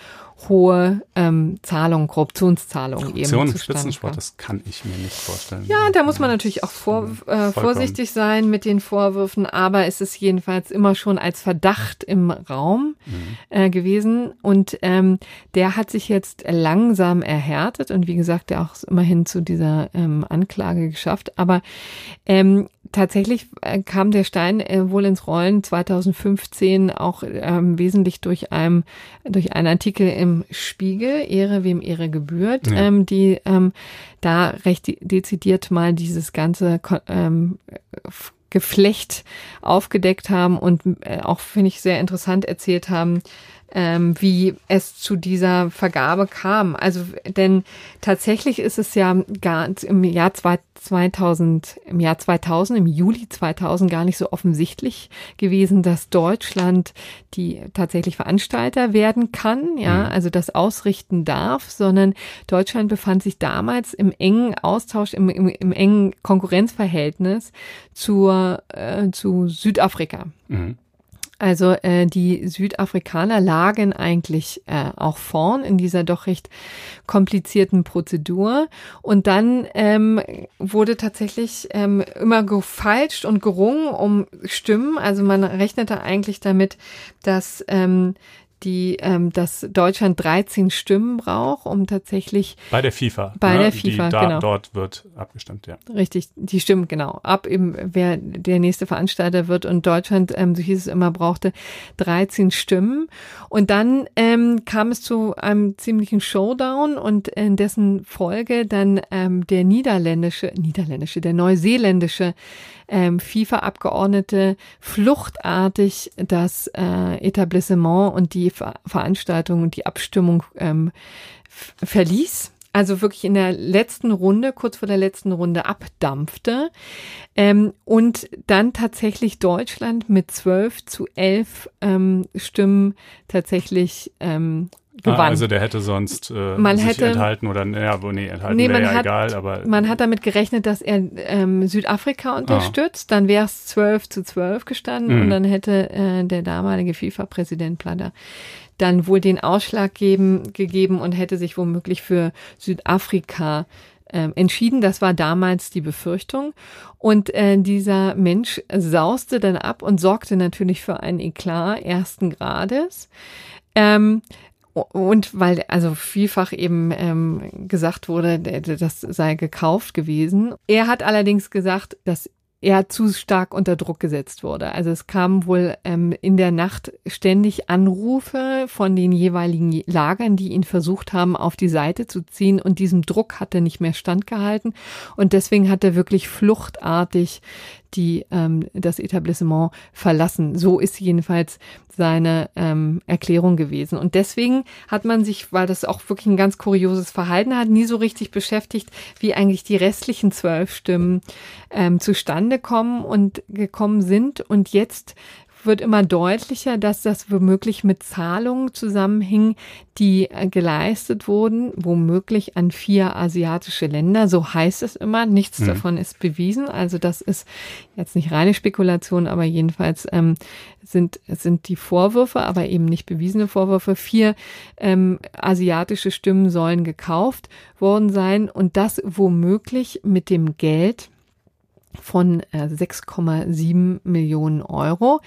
hohe ähm, Zahlungen, Korruptionszahlungen Korruption eben im Spitzensport, das kann ich mir nicht vorstellen. Ja, da muss man natürlich auch vor, äh, vorsichtig sein mit den Vorwürfen, aber es ist jedenfalls immer schon als Verdacht im Raum mhm. äh, gewesen und ähm, der hat sich jetzt langsam erhärtet und wie gesagt, der auch immerhin zu dieser ähm, Anklage geschafft, aber ähm, tatsächlich äh, kam der Stein äh, wohl ins Rollen 2015 auch ähm, wesentlich durch, einem, durch einen Artikel im Spiegel, Ehre wem Ehre gebührt, ja. ähm, die ähm, da recht dezidiert mal dieses ganze ähm, Geflecht aufgedeckt haben und äh, auch, finde ich, sehr interessant erzählt haben, ähm, wie es zu dieser Vergabe kam. Also, denn tatsächlich ist es ja gar im Jahr 2000, im Jahr 2000, im Juli 2000 gar nicht so offensichtlich gewesen, dass Deutschland die tatsächlich Veranstalter werden kann, ja, mhm. also das ausrichten darf, sondern Deutschland befand sich damals im engen Austausch, im, im, im engen Konkurrenzverhältnis zur, äh, zu Südafrika. Mhm. Also äh, die Südafrikaner lagen eigentlich äh, auch vorn in dieser doch recht komplizierten Prozedur. Und dann ähm, wurde tatsächlich ähm, immer gefalscht und gerungen um Stimmen. Also man rechnete eigentlich damit, dass ähm, die, ähm, dass Deutschland 13 Stimmen braucht, um tatsächlich bei der FIFA. Bei ne? der FIFA, da, genau. Dort wird abgestimmt, ja. Richtig, die Stimmen genau ab, eben wer der nächste Veranstalter wird und Deutschland, ähm, so hieß es immer, brauchte 13 Stimmen und dann ähm, kam es zu einem ziemlichen Showdown und in dessen Folge dann ähm, der niederländische, niederländische, der neuseeländische ähm, FIFA-Abgeordnete fluchtartig das äh, Etablissement und die Ver Veranstaltung und die Abstimmung ähm, verließ. Also wirklich in der letzten Runde, kurz vor der letzten Runde abdampfte. Ähm, und dann tatsächlich Deutschland mit zwölf zu elf ähm, Stimmen tatsächlich ähm, gewann. Ah, also der hätte sonst äh, man sich hätte, enthalten oder ja, wo nee, enthalten nee, wäre ja hat, egal, aber man hat damit gerechnet, dass er ähm, Südafrika unterstützt, ah. dann wäre es 12 zu 12 gestanden mhm. und dann hätte äh, der damalige FIFA-Präsident Platter dann wohl den Ausschlag geben, gegeben und hätte sich womöglich für Südafrika ähm, entschieden. Das war damals die Befürchtung. Und äh, dieser Mensch sauste dann ab und sorgte natürlich für einen Eklat ersten Grades. Ähm, und weil also vielfach eben ähm, gesagt wurde, das sei gekauft gewesen. Er hat allerdings gesagt, dass er zu stark unter Druck gesetzt wurde. Also es kamen wohl ähm, in der Nacht ständig Anrufe von den jeweiligen Lagern, die ihn versucht haben, auf die Seite zu ziehen und diesem Druck hat er nicht mehr standgehalten und deswegen hat er wirklich fluchtartig die ähm, das Etablissement verlassen. So ist jedenfalls seine ähm, Erklärung gewesen. Und deswegen hat man sich, weil das auch wirklich ein ganz kurioses Verhalten hat, nie so richtig beschäftigt, wie eigentlich die restlichen zwölf Stimmen ähm, zustande kommen und gekommen sind. Und jetzt wird immer deutlicher, dass das womöglich mit Zahlungen zusammenhing, die äh, geleistet wurden, womöglich an vier asiatische Länder. So heißt es immer. Nichts mhm. davon ist bewiesen. Also das ist jetzt nicht reine Spekulation, aber jedenfalls ähm, sind, sind die Vorwürfe, aber eben nicht bewiesene Vorwürfe. Vier ähm, asiatische Stimmen sollen gekauft worden sein und das womöglich mit dem Geld, von 6,7 äh, Millionen Euro,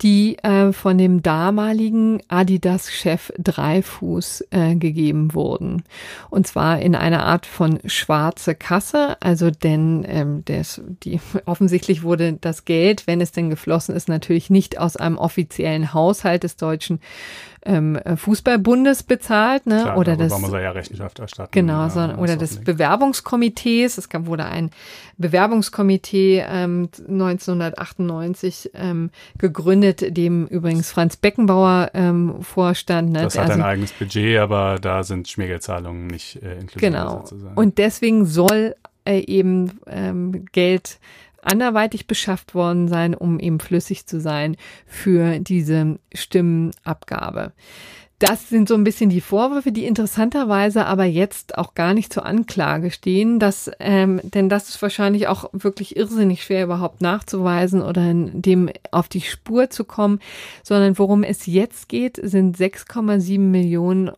die äh, von dem damaligen Adidas-Chef Dreifuß äh, gegeben wurden. Und zwar in einer Art von schwarze Kasse, also denn ähm, des, die, *laughs* offensichtlich wurde das Geld, wenn es denn geflossen ist, natürlich nicht aus einem offiziellen Haushalt des deutschen ähm, Fußballbundes bezahlt, ne? Klar, oder das muss er ja Rechenschaft erstatten. genau, ja, sondern, oder des Bewerbungskomitees. Es gab, wurde ein Bewerbungskomitee ähm, 1998 ähm, gegründet, dem übrigens Franz Beckenbauer ähm, vorstand. Ne? Das hat also, ein eigenes Budget, aber da sind Schmiergeldzahlungen nicht äh, inklusive. Genau. Sozusagen. Und deswegen soll äh, eben ähm, Geld anderweitig beschafft worden sein, um eben flüssig zu sein für diese Stimmenabgabe. Das sind so ein bisschen die Vorwürfe, die interessanterweise aber jetzt auch gar nicht zur Anklage stehen, dass, ähm, denn das ist wahrscheinlich auch wirklich irrsinnig schwer überhaupt nachzuweisen oder dem auf die Spur zu kommen, sondern worum es jetzt geht, sind 6,7 Millionen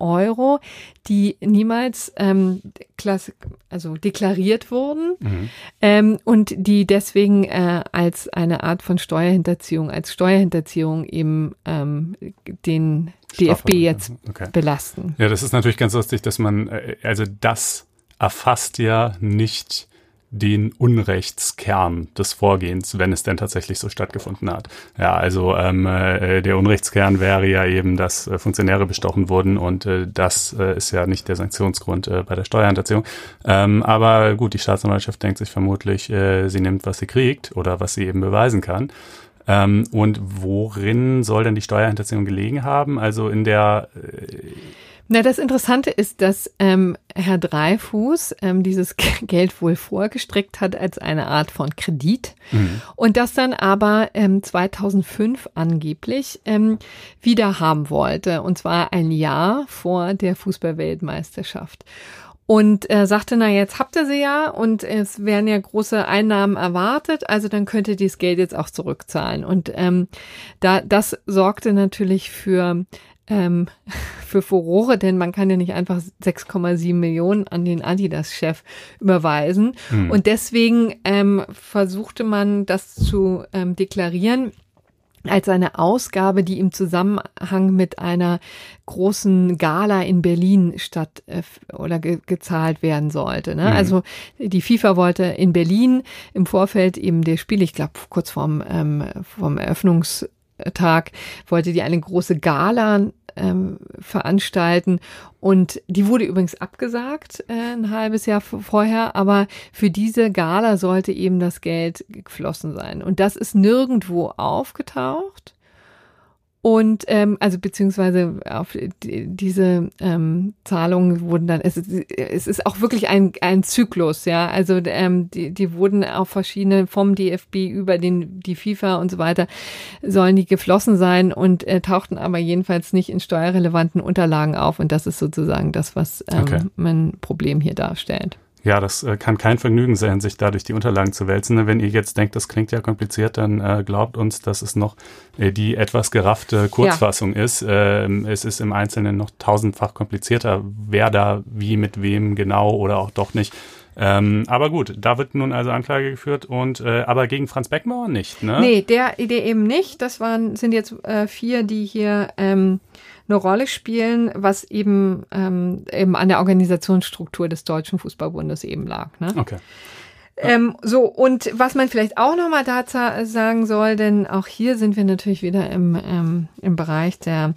Euro, die niemals ähm, also deklariert wurden mhm. ähm, und die deswegen äh, als eine Art von Steuerhinterziehung, als Steuerhinterziehung eben ähm, den DFB jetzt okay. belasten. Ja, das ist natürlich ganz lustig, dass man, äh, also das erfasst ja nicht den Unrechtskern des Vorgehens, wenn es denn tatsächlich so stattgefunden hat. Ja, also ähm, äh, der Unrechtskern wäre ja eben, dass äh, Funktionäre bestochen wurden und äh, das äh, ist ja nicht der Sanktionsgrund äh, bei der Steuerhinterziehung. Ähm, aber gut, die Staatsanwaltschaft denkt sich vermutlich, äh, sie nimmt, was sie kriegt oder was sie eben beweisen kann. Ähm, und worin soll denn die Steuerhinterziehung gelegen haben? Also in der äh, na, das Interessante ist, dass ähm, Herr Dreifuß ähm, dieses *laughs* Geld wohl vorgestreckt hat als eine Art von Kredit mhm. und das dann aber ähm, 2005 angeblich ähm, wieder haben wollte und zwar ein Jahr vor der Fußballweltmeisterschaft. Und er sagte, na jetzt habt ihr sie ja und es werden ja große Einnahmen erwartet, also dann könnt ihr dieses Geld jetzt auch zurückzahlen. Und ähm, da das sorgte natürlich für ähm, *laughs* für Furore, denn man kann ja nicht einfach 6,7 Millionen an den Adidas-Chef überweisen. Mhm. Und deswegen ähm, versuchte man das zu ähm, deklarieren als eine Ausgabe, die im Zusammenhang mit einer großen Gala in Berlin statt äh, oder ge gezahlt werden sollte. Ne? Mhm. Also die FIFA wollte in Berlin im Vorfeld eben der Spiele, ich glaube kurz vorm, ähm, vorm Eröffnungstag, wollte die eine große Gala ähm, veranstalten. Und die wurde übrigens abgesagt äh, ein halbes Jahr vorher, aber für diese Gala sollte eben das Geld geflossen sein. Und das ist nirgendwo aufgetaucht. Und ähm, also beziehungsweise auf die, diese ähm, Zahlungen wurden dann, es, es ist auch wirklich ein, ein Zyklus, ja. Also ähm, die, die wurden auf verschiedene vom DFB über den die FIFA und so weiter sollen die geflossen sein und äh, tauchten aber jedenfalls nicht in steuerrelevanten Unterlagen auf. Und das ist sozusagen das, was ähm, okay. mein Problem hier darstellt. Ja, das äh, kann kein Vergnügen sein, sich dadurch die Unterlagen zu wälzen. Ne, wenn ihr jetzt denkt, das klingt ja kompliziert, dann äh, glaubt uns, dass es noch äh, die etwas geraffte Kurzfassung ja. ist. Ähm, es ist im Einzelnen noch tausendfach komplizierter, wer da wie mit wem genau oder auch doch nicht. Ähm, aber gut, da wird nun also Anklage geführt und äh, aber gegen Franz Beckenbauer nicht, ne? Nee, der Idee eben nicht. Das waren sind jetzt äh, vier, die hier ähm, eine Rolle spielen, was eben, ähm, eben an der Organisationsstruktur des Deutschen Fußballbundes eben lag. Ne? Okay. Ähm, so, und was man vielleicht auch nochmal dazu sagen soll, denn auch hier sind wir natürlich wieder im, ähm, im Bereich der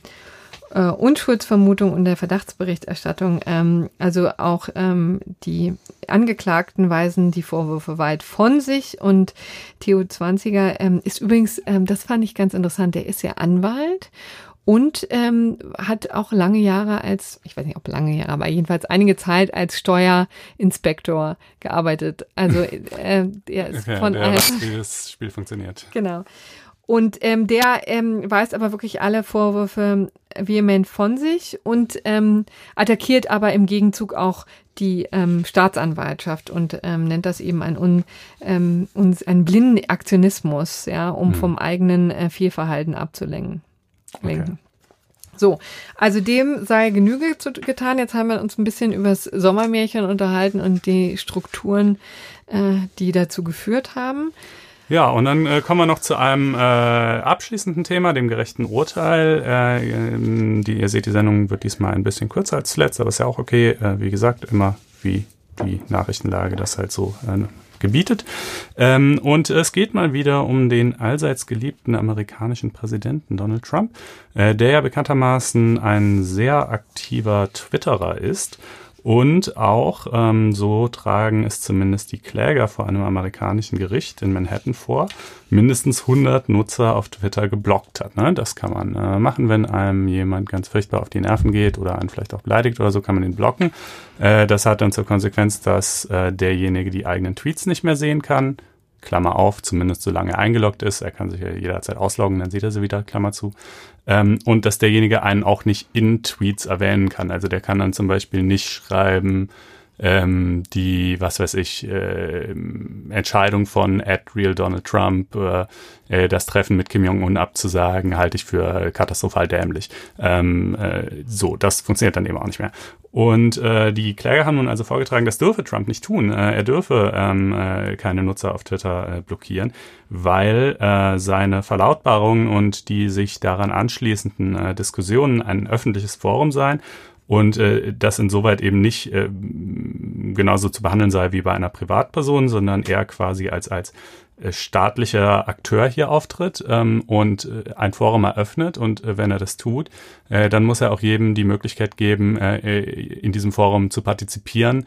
äh, Unschuldsvermutung und der Verdachtsberichterstattung. Ähm, also auch ähm, die Angeklagten weisen die Vorwürfe weit von sich und Theo Zwanziger ähm, ist übrigens, ähm, das fand ich ganz interessant, der ist ja Anwalt und ähm, hat auch lange Jahre als, ich weiß nicht, ob lange Jahre, aber jedenfalls einige Zeit als Steuerinspektor gearbeitet. Also *laughs* äh, er ist ja, von der weiß, wie das Spiel funktioniert. Genau. Und ähm, der ähm, weist aber wirklich alle Vorwürfe vehement von sich und ähm, attackiert aber im Gegenzug auch die ähm, Staatsanwaltschaft und ähm, nennt das eben ein, un, ähm, uns, einen blinden Aktionismus, ja, um hm. vom eigenen äh, Fehlverhalten abzulenken. Okay. So, also dem sei Genüge getan. Jetzt haben wir uns ein bisschen übers Sommermärchen unterhalten und die Strukturen, äh, die dazu geführt haben. Ja, und dann äh, kommen wir noch zu einem äh, abschließenden Thema, dem gerechten Urteil. Äh, die, ihr seht, die Sendung wird diesmal ein bisschen kürzer als zuletzt, aber ist ja auch okay. Äh, wie gesagt, immer wie die Nachrichtenlage das halt so äh, gebietet. Ähm, und es geht mal wieder um den allseits geliebten amerikanischen Präsidenten Donald Trump, äh, der ja bekanntermaßen ein sehr aktiver Twitterer ist und auch, ähm, so tragen es zumindest die Kläger vor einem amerikanischen Gericht in Manhattan vor, mindestens 100 Nutzer auf Twitter geblockt hat. Ne? Das kann man äh, machen, wenn einem jemand ganz furchtbar auf die Nerven geht oder einen vielleicht auch beleidigt oder so, kann man ihn blocken. Äh, das hat dann zur Konsequenz, dass äh, derjenige die eigenen Tweets nicht mehr sehen kann. Klammer auf, zumindest solange er eingeloggt ist. Er kann sich ja jederzeit ausloggen, dann sieht er sie wieder, Klammer zu ähm, und dass derjenige einen auch nicht in Tweets erwähnen kann. Also der kann dann zum Beispiel nicht schreiben, ähm, die, was weiß ich, äh, Entscheidung von at real Donald Trump, äh, äh, das Treffen mit Kim Jong-un abzusagen, halte ich für katastrophal dämlich. Ähm, äh, so, das funktioniert dann eben auch nicht mehr. Und äh, die Kläger haben nun also vorgetragen, das dürfe Trump nicht tun. Äh, er dürfe ähm, äh, keine Nutzer auf Twitter äh, blockieren, weil äh, seine Verlautbarungen und die sich daran anschließenden äh, Diskussionen ein öffentliches Forum seien und äh, das insoweit eben nicht äh, genauso zu behandeln sei wie bei einer Privatperson, sondern eher quasi als als äh, staatlicher Akteur hier auftritt ähm, und äh, ein Forum eröffnet. Und äh, wenn er das tut, äh, dann muss er auch jedem die Möglichkeit geben, äh, äh in diesem Forum zu partizipieren,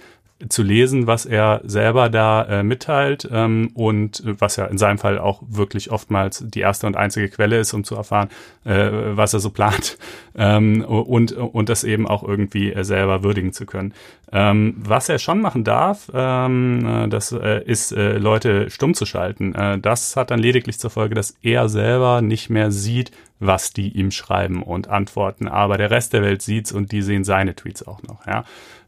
zu lesen, was er selber da äh, mitteilt ähm, und äh, was ja in seinem Fall auch wirklich oftmals die erste und einzige Quelle ist, um zu erfahren, äh, was er so plant *laughs* ähm, und, und das eben auch irgendwie äh, selber würdigen zu können. Ähm, was er schon machen darf, ähm, äh, das äh, ist, Leute stumm zu schalten. Das hat dann lediglich zur Folge, dass er selber nicht mehr sieht, was die ihm schreiben und antworten, aber der Rest der Welt sieht's und die sehen seine Tweets auch noch. Ja.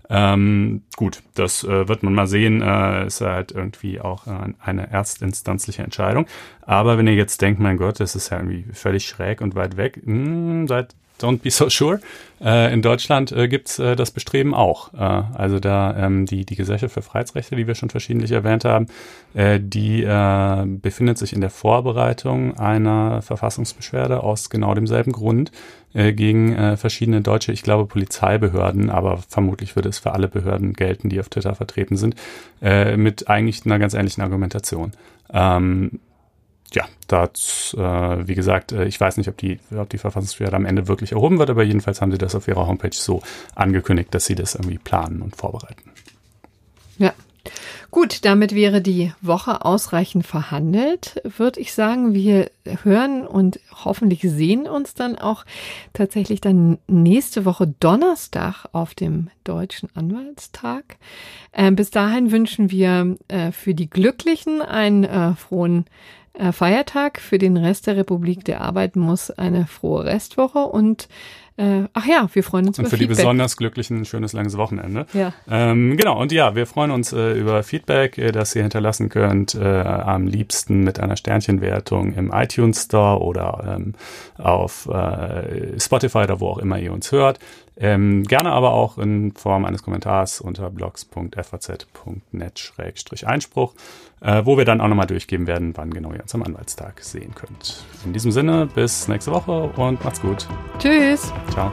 Ähm, gut, das äh, wird man mal sehen. Äh, ist halt irgendwie auch äh, eine erstinstanzliche Entscheidung. Aber wenn ihr jetzt denkt, mein Gott, das ist ja irgendwie völlig schräg und weit weg, mh, hm, seid don't be so sure. Äh, in Deutschland äh, gibt's äh, das Bestreben auch. Äh, also da ähm, die, die Gesellschaft für Freiheitsrechte, die wir schon verschiedentlich erwähnt haben, äh, die äh, befindet sich in der Vorbereitung einer Verfassungsbeschwerde aus genau demselben Grund äh, gegen äh, verschiedene deutsche, ich glaube, Polizeibehörden, aber vermutlich würde es für alle Behörden gelten, die auf Twitter vertreten sind, äh, mit eigentlich einer ganz ähnlichen Argumentation. Ähm, ja, das, äh, wie gesagt, äh, ich weiß nicht, ob die, ob die Verfassungsbeschwerde am Ende wirklich erhoben wird, aber jedenfalls haben sie das auf ihrer Homepage so angekündigt, dass sie das irgendwie planen und vorbereiten. Ja. Gut, damit wäre die Woche ausreichend verhandelt, würde ich sagen. Wir hören und hoffentlich sehen uns dann auch tatsächlich dann nächste Woche Donnerstag auf dem Deutschen Anwaltstag. Äh, bis dahin wünschen wir äh, für die Glücklichen einen äh, frohen äh, Feiertag. Für den Rest der Republik, der arbeiten muss, eine frohe Restwoche und äh, ach ja, wir freuen uns und über für Feedback. die besonders Glücklichen ein schönes langes Wochenende. Ja. Ähm, genau, und ja, wir freuen uns äh, über Feedback, äh, das ihr hinterlassen könnt, äh, am liebsten mit einer Sternchenwertung im iTunes Store oder ähm, auf äh, Spotify oder wo auch immer ihr uns hört. Ähm, gerne aber auch in Form eines Kommentars unter blogs.faz.net-einspruch, äh, wo wir dann auch nochmal durchgeben werden, wann genau ihr uns am Anwaltstag sehen könnt. In diesem Sinne, bis nächste Woche und macht's gut. Tschüss. Ciao.